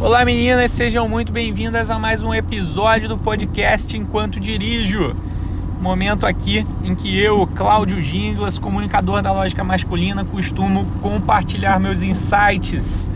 Olá meninas, sejam muito bem-vindas a mais um episódio do podcast Enquanto Dirijo. Momento aqui em que eu, Cláudio Ginglas, comunicador da lógica masculina, costumo compartilhar meus insights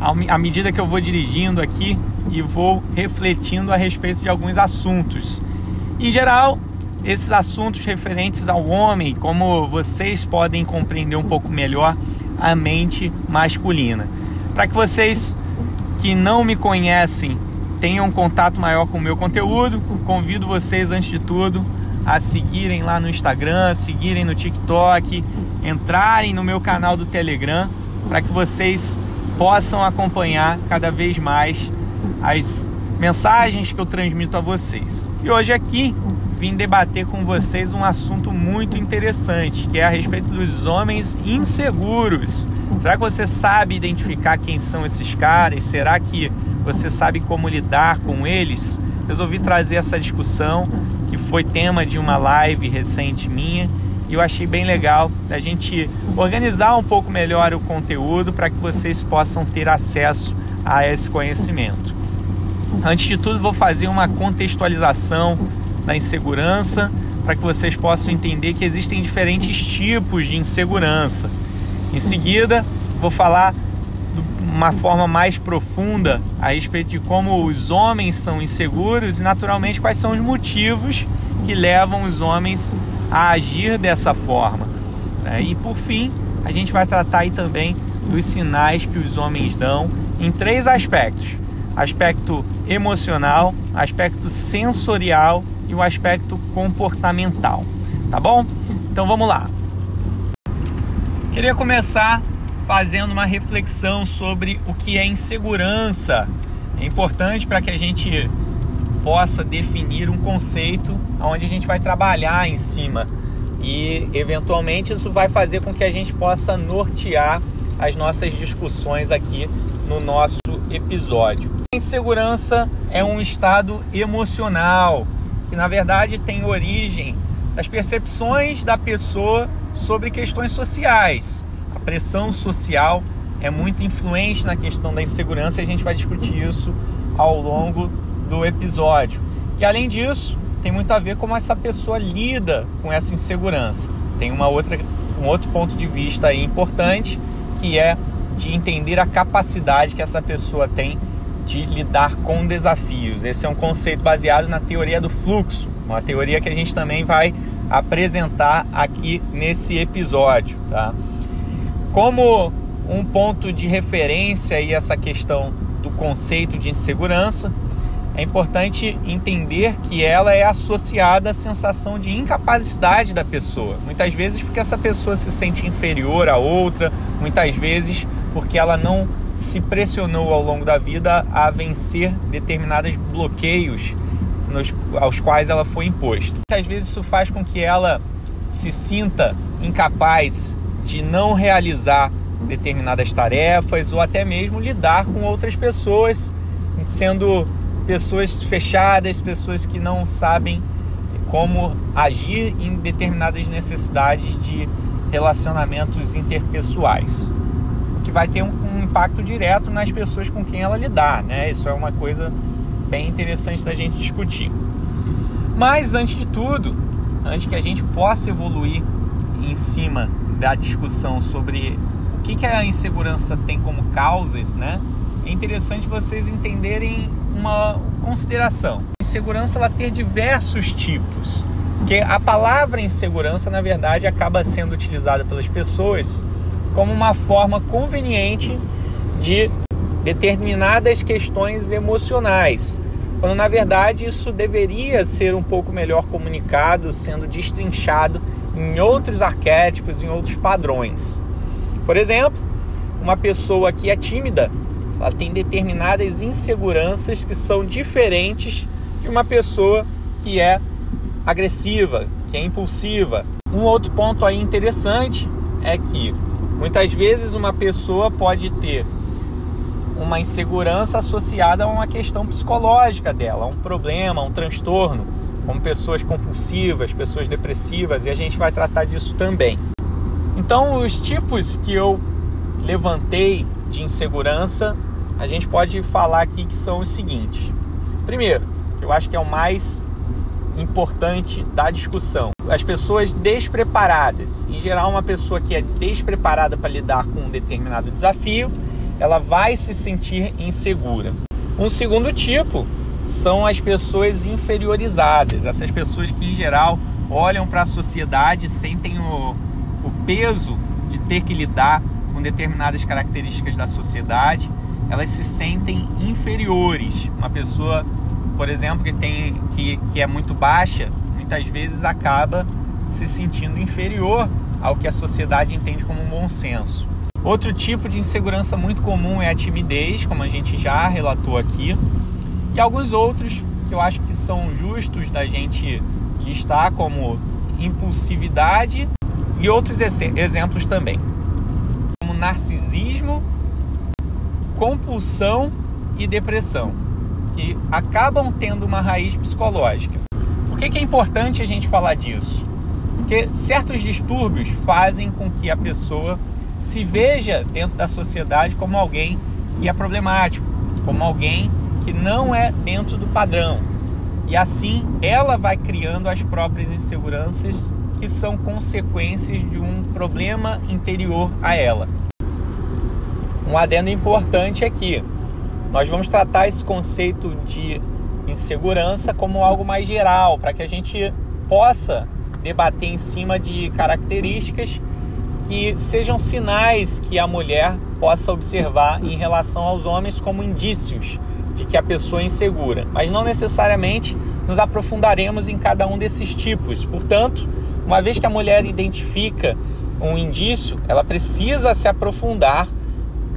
à medida que eu vou dirigindo aqui e vou refletindo a respeito de alguns assuntos. Em geral, esses assuntos referentes ao homem, como vocês podem compreender um pouco melhor a mente masculina. Para que vocês que não me conhecem tenham um contato maior com o meu conteúdo, convido vocês, antes de tudo, a seguirem lá no Instagram, seguirem no TikTok, entrarem no meu canal do Telegram, para que vocês possam acompanhar cada vez mais as mensagens que eu transmito a vocês. E hoje aqui vim debater com vocês um assunto muito interessante, que é a respeito dos homens inseguros. Será que você sabe identificar quem são esses caras? Será que você sabe como lidar com eles? Resolvi trazer essa discussão, que foi tema de uma live recente minha, e eu achei bem legal da gente organizar um pouco melhor o conteúdo para que vocês possam ter acesso a esse conhecimento. Antes de tudo, vou fazer uma contextualização da insegurança, para que vocês possam entender que existem diferentes tipos de insegurança. Em seguida, vou falar de uma forma mais profunda a respeito de como os homens são inseguros e, naturalmente, quais são os motivos que levam os homens a agir dessa forma. Né? E, por fim, a gente vai tratar aí também dos sinais que os homens dão em três aspectos: aspecto emocional, aspecto sensorial e o aspecto comportamental, tá bom? Então vamos lá. Queria começar fazendo uma reflexão sobre o que é insegurança. É importante para que a gente possa definir um conceito onde a gente vai trabalhar em cima e eventualmente isso vai fazer com que a gente possa nortear as nossas discussões aqui no nosso episódio. Insegurança é um estado emocional que na verdade tem origem das percepções da pessoa sobre questões sociais. A pressão social é muito influente na questão da insegurança e a gente vai discutir isso ao longo do episódio. E além disso, tem muito a ver como essa pessoa lida com essa insegurança. Tem uma outra, um outro ponto de vista aí importante, que é de entender a capacidade que essa pessoa tem de lidar com desafios. Esse é um conceito baseado na teoria do fluxo, uma teoria que a gente também vai apresentar aqui nesse episódio, tá? Como um ponto de referência e essa questão do conceito de insegurança, é importante entender que ela é associada à sensação de incapacidade da pessoa. Muitas vezes porque essa pessoa se sente inferior a outra, muitas vezes porque ela não se pressionou ao longo da vida a vencer determinados bloqueios nos, aos quais ela foi imposta. Muitas vezes isso faz com que ela se sinta incapaz de não realizar determinadas tarefas ou até mesmo lidar com outras pessoas, sendo pessoas fechadas, pessoas que não sabem como agir em determinadas necessidades de relacionamentos interpessoais que vai ter um, impacto direto nas pessoas com quem ela lidar, né? Isso é uma coisa bem interessante da gente discutir. Mas antes de tudo, antes que a gente possa evoluir em cima da discussão sobre o que, que a insegurança tem como causas, né? É interessante vocês entenderem uma consideração. Insegurança ela tem diversos tipos, porque a palavra insegurança na verdade acaba sendo utilizada pelas pessoas como uma forma conveniente de determinadas questões emocionais, quando na verdade isso deveria ser um pouco melhor comunicado, sendo destrinchado em outros arquétipos, em outros padrões. Por exemplo, uma pessoa que é tímida, ela tem determinadas inseguranças que são diferentes de uma pessoa que é agressiva, que é impulsiva. Um outro ponto aí interessante é que Muitas vezes uma pessoa pode ter uma insegurança associada a uma questão psicológica dela, a um problema, a um transtorno, como pessoas compulsivas, pessoas depressivas, e a gente vai tratar disso também. Então, os tipos que eu levantei de insegurança a gente pode falar aqui que são os seguintes. Primeiro, que eu acho que é o mais importante da discussão. As pessoas despreparadas. Em geral, uma pessoa que é despreparada para lidar com um determinado desafio, ela vai se sentir insegura. Um segundo tipo são as pessoas inferiorizadas, essas pessoas que em geral olham para a sociedade, sentem o, o peso de ter que lidar com determinadas características da sociedade, elas se sentem inferiores. Uma pessoa, por exemplo, que tem que, que é muito baixa, muitas vezes acaba se sentindo inferior ao que a sociedade entende como um bom senso. Outro tipo de insegurança muito comum é a timidez, como a gente já relatou aqui, e alguns outros que eu acho que são justos da gente listar como impulsividade e outros exemplos também, como narcisismo, compulsão e depressão, que acabam tendo uma raiz psicológica. Por que, é importante a gente falar disso? Porque certos distúrbios fazem com que a pessoa se veja dentro da sociedade como alguém que é problemático, como alguém que não é dentro do padrão. E assim ela vai criando as próprias inseguranças que são consequências de um problema interior a ela. Um adendo importante aqui. Nós vamos tratar esse conceito de insegurança como algo mais geral, para que a gente possa debater em cima de características que sejam sinais que a mulher possa observar em relação aos homens como indícios de que a pessoa é insegura, mas não necessariamente nos aprofundaremos em cada um desses tipos. Portanto, uma vez que a mulher identifica um indício, ela precisa se aprofundar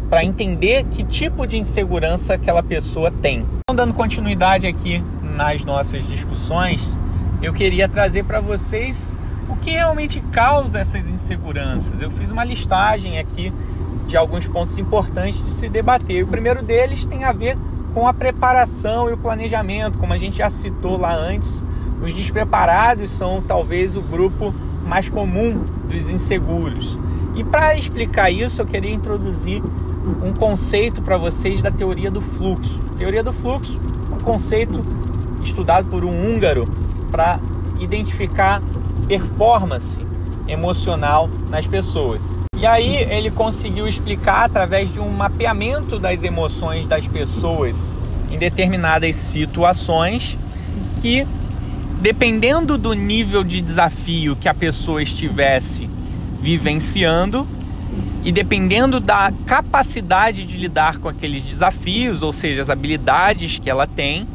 para entender que tipo de insegurança aquela pessoa tem. Então, dando continuidade aqui nas nossas discussões, eu queria trazer para vocês o que realmente causa essas inseguranças. Eu fiz uma listagem aqui de alguns pontos importantes de se debater. O primeiro deles tem a ver com a preparação e o planejamento, como a gente já citou lá antes. Os despreparados são talvez o grupo mais comum dos inseguros. E para explicar isso, eu queria introduzir um conceito para vocês da teoria do fluxo. teoria do fluxo um conceito estudado por um húngaro para identificar performance emocional nas pessoas. E aí ele conseguiu explicar através de um mapeamento das emoções das pessoas em determinadas situações que dependendo do nível de desafio que a pessoa estivesse vivenciando e dependendo da capacidade de lidar com aqueles desafios, ou seja, as habilidades que ela tem,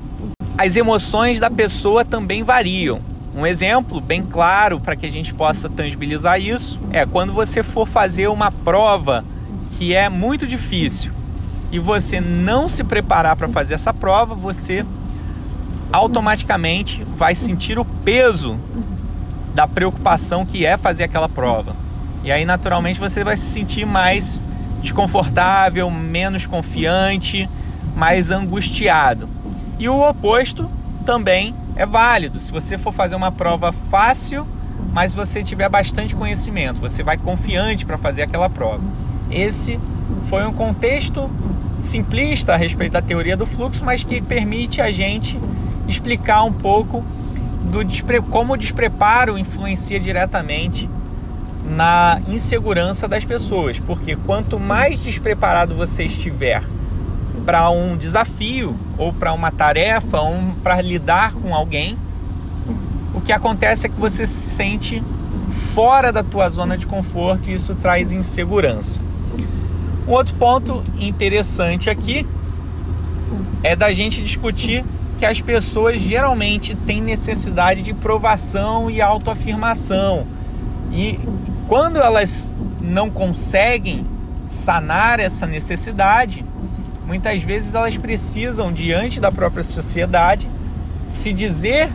as emoções da pessoa também variam. Um exemplo bem claro para que a gente possa tangibilizar isso é quando você for fazer uma prova que é muito difícil e você não se preparar para fazer essa prova, você automaticamente vai sentir o peso da preocupação que é fazer aquela prova. E aí, naturalmente, você vai se sentir mais desconfortável, menos confiante, mais angustiado. E o oposto também é válido. Se você for fazer uma prova fácil, mas você tiver bastante conhecimento, você vai confiante para fazer aquela prova. Esse foi um contexto simplista a respeito da teoria do fluxo, mas que permite a gente explicar um pouco do despre... como o despreparo influencia diretamente na insegurança das pessoas, porque quanto mais despreparado você estiver para um desafio ou para uma tarefa ou para lidar com alguém, o que acontece é que você se sente fora da tua zona de conforto e isso traz insegurança. Um outro ponto interessante aqui é da gente discutir que as pessoas geralmente têm necessidade de provação e autoafirmação. E quando elas não conseguem sanar essa necessidade, muitas vezes elas precisam, diante da própria sociedade, se dizer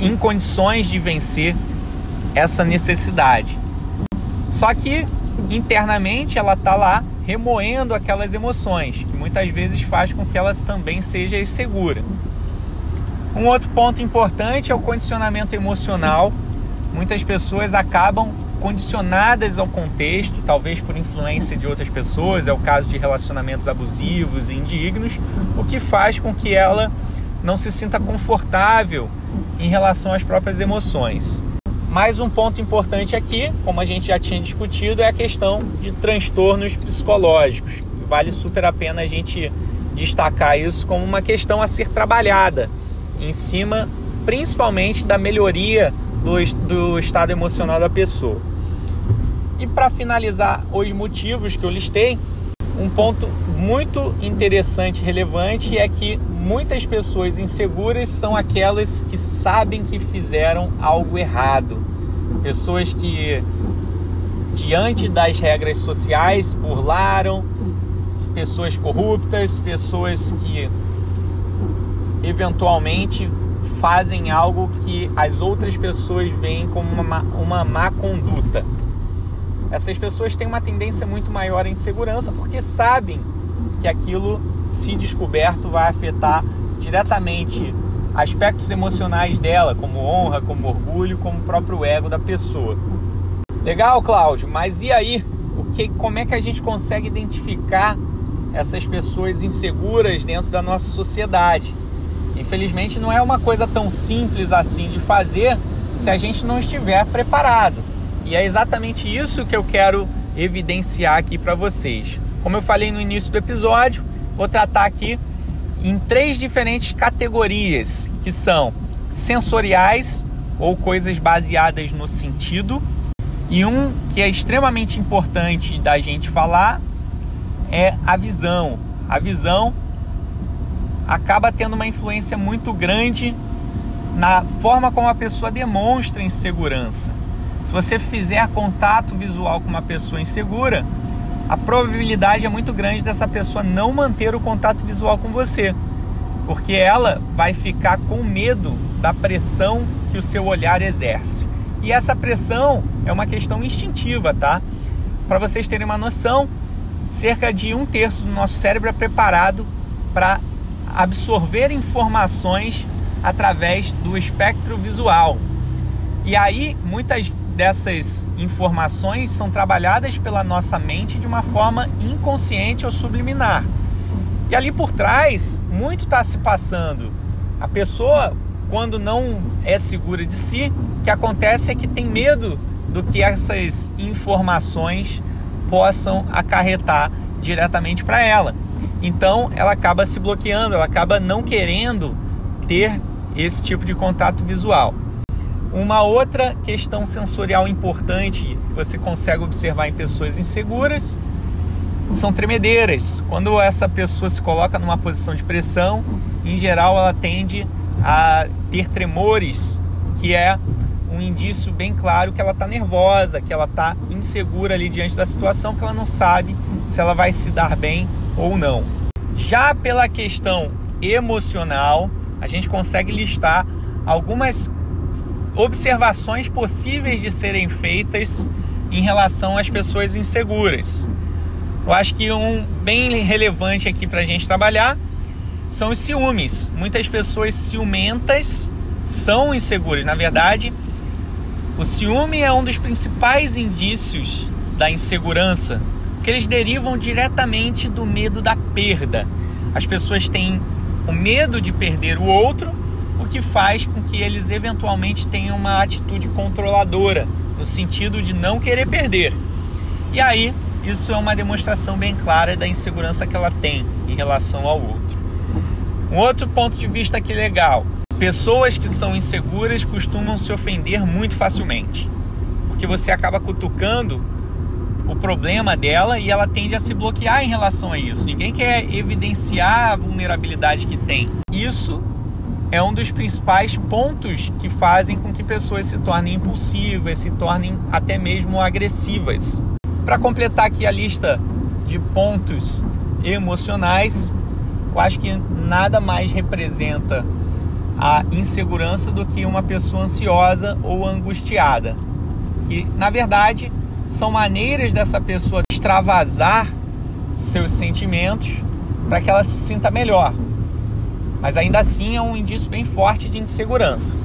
em condições de vencer essa necessidade. Só que internamente ela está lá remoendo aquelas emoções, que muitas vezes faz com que elas também seja insegura. Um outro ponto importante é o condicionamento emocional. Muitas pessoas acabam condicionadas ao contexto, talvez por influência de outras pessoas, é o caso de relacionamentos abusivos e indignos, o que faz com que ela não se sinta confortável em relação às próprias emoções. Mais um ponto importante aqui, como a gente já tinha discutido, é a questão de transtornos psicológicos. Vale super a pena a gente destacar isso como uma questão a ser trabalhada em cima, principalmente da melhoria do, do estado emocional da pessoa. E para finalizar os motivos que eu listei, um ponto muito interessante e relevante é que muitas pessoas inseguras são aquelas que sabem que fizeram algo errado. Pessoas que, diante das regras sociais, burlaram, pessoas corruptas, pessoas que eventualmente fazem algo que as outras pessoas veem como uma, uma má conduta. Essas pessoas têm uma tendência muito maior à insegurança porque sabem que aquilo, se descoberto, vai afetar diretamente aspectos emocionais dela, como honra, como orgulho, como o próprio ego da pessoa. Legal, Cláudio, mas e aí? O que, como é que a gente consegue identificar essas pessoas inseguras dentro da nossa sociedade? Infelizmente, não é uma coisa tão simples assim de fazer se a gente não estiver preparado. E é exatamente isso que eu quero evidenciar aqui para vocês. Como eu falei no início do episódio, vou tratar aqui em três diferentes categorias, que são sensoriais ou coisas baseadas no sentido, e um que é extremamente importante da gente falar é a visão. A visão acaba tendo uma influência muito grande na forma como a pessoa demonstra insegurança. Se você fizer contato visual com uma pessoa insegura, a probabilidade é muito grande dessa pessoa não manter o contato visual com você, porque ela vai ficar com medo da pressão que o seu olhar exerce. E essa pressão é uma questão instintiva, tá? Para vocês terem uma noção, cerca de um terço do nosso cérebro é preparado para absorver informações através do espectro visual. E aí, muitas dessas informações são trabalhadas pela nossa mente de uma forma inconsciente ou subliminar. E ali por trás, muito está se passando. A pessoa, quando não é segura de si, o que acontece é que tem medo do que essas informações possam acarretar diretamente para ela. Então, ela acaba se bloqueando, ela acaba não querendo ter esse tipo de contato visual. Uma outra questão sensorial importante que você consegue observar em pessoas inseguras são tremedeiras. Quando essa pessoa se coloca numa posição de pressão, em geral ela tende a ter tremores, que é um indício bem claro que ela está nervosa, que ela está insegura ali diante da situação, que ela não sabe se ela vai se dar bem ou não. Já pela questão emocional, a gente consegue listar algumas observações possíveis de serem feitas em relação às pessoas inseguras. Eu acho que um bem relevante aqui para a gente trabalhar são os ciúmes. Muitas pessoas ciumentas são inseguras. Na verdade, o ciúme é um dos principais indícios da insegurança, porque eles derivam diretamente do medo da perda. As pessoas têm o medo de perder o outro o que faz com que eles eventualmente tenham uma atitude controladora, no sentido de não querer perder. E aí, isso é uma demonstração bem clara da insegurança que ela tem em relação ao outro. Um outro ponto de vista aqui legal: pessoas que são inseguras costumam se ofender muito facilmente, porque você acaba cutucando o problema dela e ela tende a se bloquear em relação a isso. Ninguém quer evidenciar a vulnerabilidade que tem. Isso é um dos principais pontos que fazem com que pessoas se tornem impulsivas, se tornem até mesmo agressivas. Para completar aqui a lista de pontos emocionais, eu acho que nada mais representa a insegurança do que uma pessoa ansiosa ou angustiada, que na verdade são maneiras dessa pessoa extravasar seus sentimentos para que ela se sinta melhor, mas ainda assim é um indício bem forte de insegurança.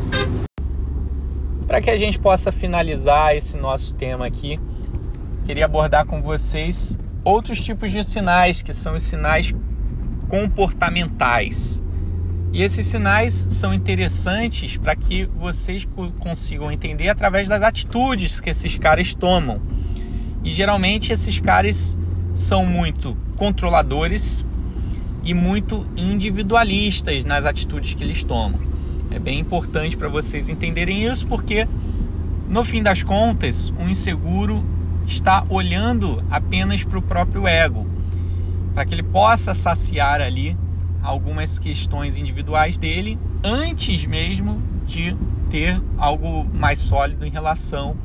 Para que a gente possa finalizar esse nosso tema aqui, queria abordar com vocês outros tipos de sinais, que são os sinais comportamentais. E esses sinais são interessantes para que vocês consigam entender através das atitudes que esses caras tomam. E geralmente esses caras são muito controladores e muito individualistas nas atitudes que eles tomam. É bem importante para vocês entenderem isso porque no fim das contas, um inseguro está olhando apenas para o próprio ego, para que ele possa saciar ali algumas questões individuais dele antes mesmo de ter algo mais sólido em relação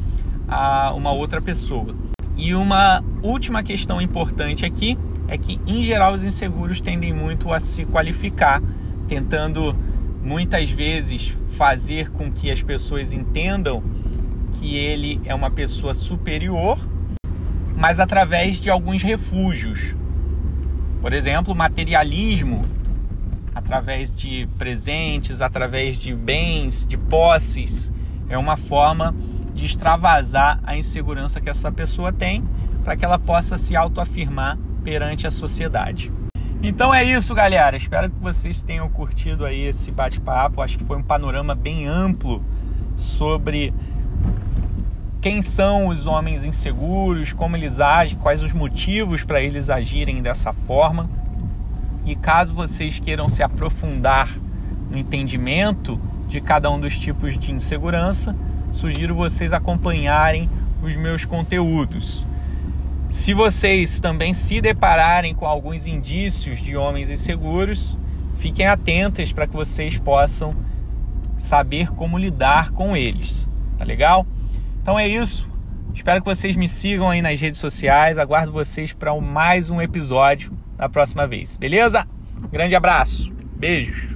a uma outra pessoa. E uma última questão importante aqui é que, em geral, os inseguros tendem muito a se qualificar, tentando muitas vezes fazer com que as pessoas entendam que ele é uma pessoa superior, mas através de alguns refúgios. Por exemplo, materialismo através de presentes, através de bens, de posses, é uma forma de extravasar a insegurança que essa pessoa tem para que ela possa se autoafirmar perante a sociedade. Então é isso, galera. Espero que vocês tenham curtido aí esse bate-papo. Acho que foi um panorama bem amplo sobre quem são os homens inseguros, como eles agem, quais os motivos para eles agirem dessa forma. E caso vocês queiram se aprofundar no entendimento de cada um dos tipos de insegurança, sugiro vocês acompanharem os meus conteúdos. Se vocês também se depararem com alguns indícios de homens inseguros, fiquem atentos para que vocês possam saber como lidar com eles, tá legal? Então é isso. Espero que vocês me sigam aí nas redes sociais. Aguardo vocês para mais um episódio da próxima vez. Beleza? Grande abraço. Beijos.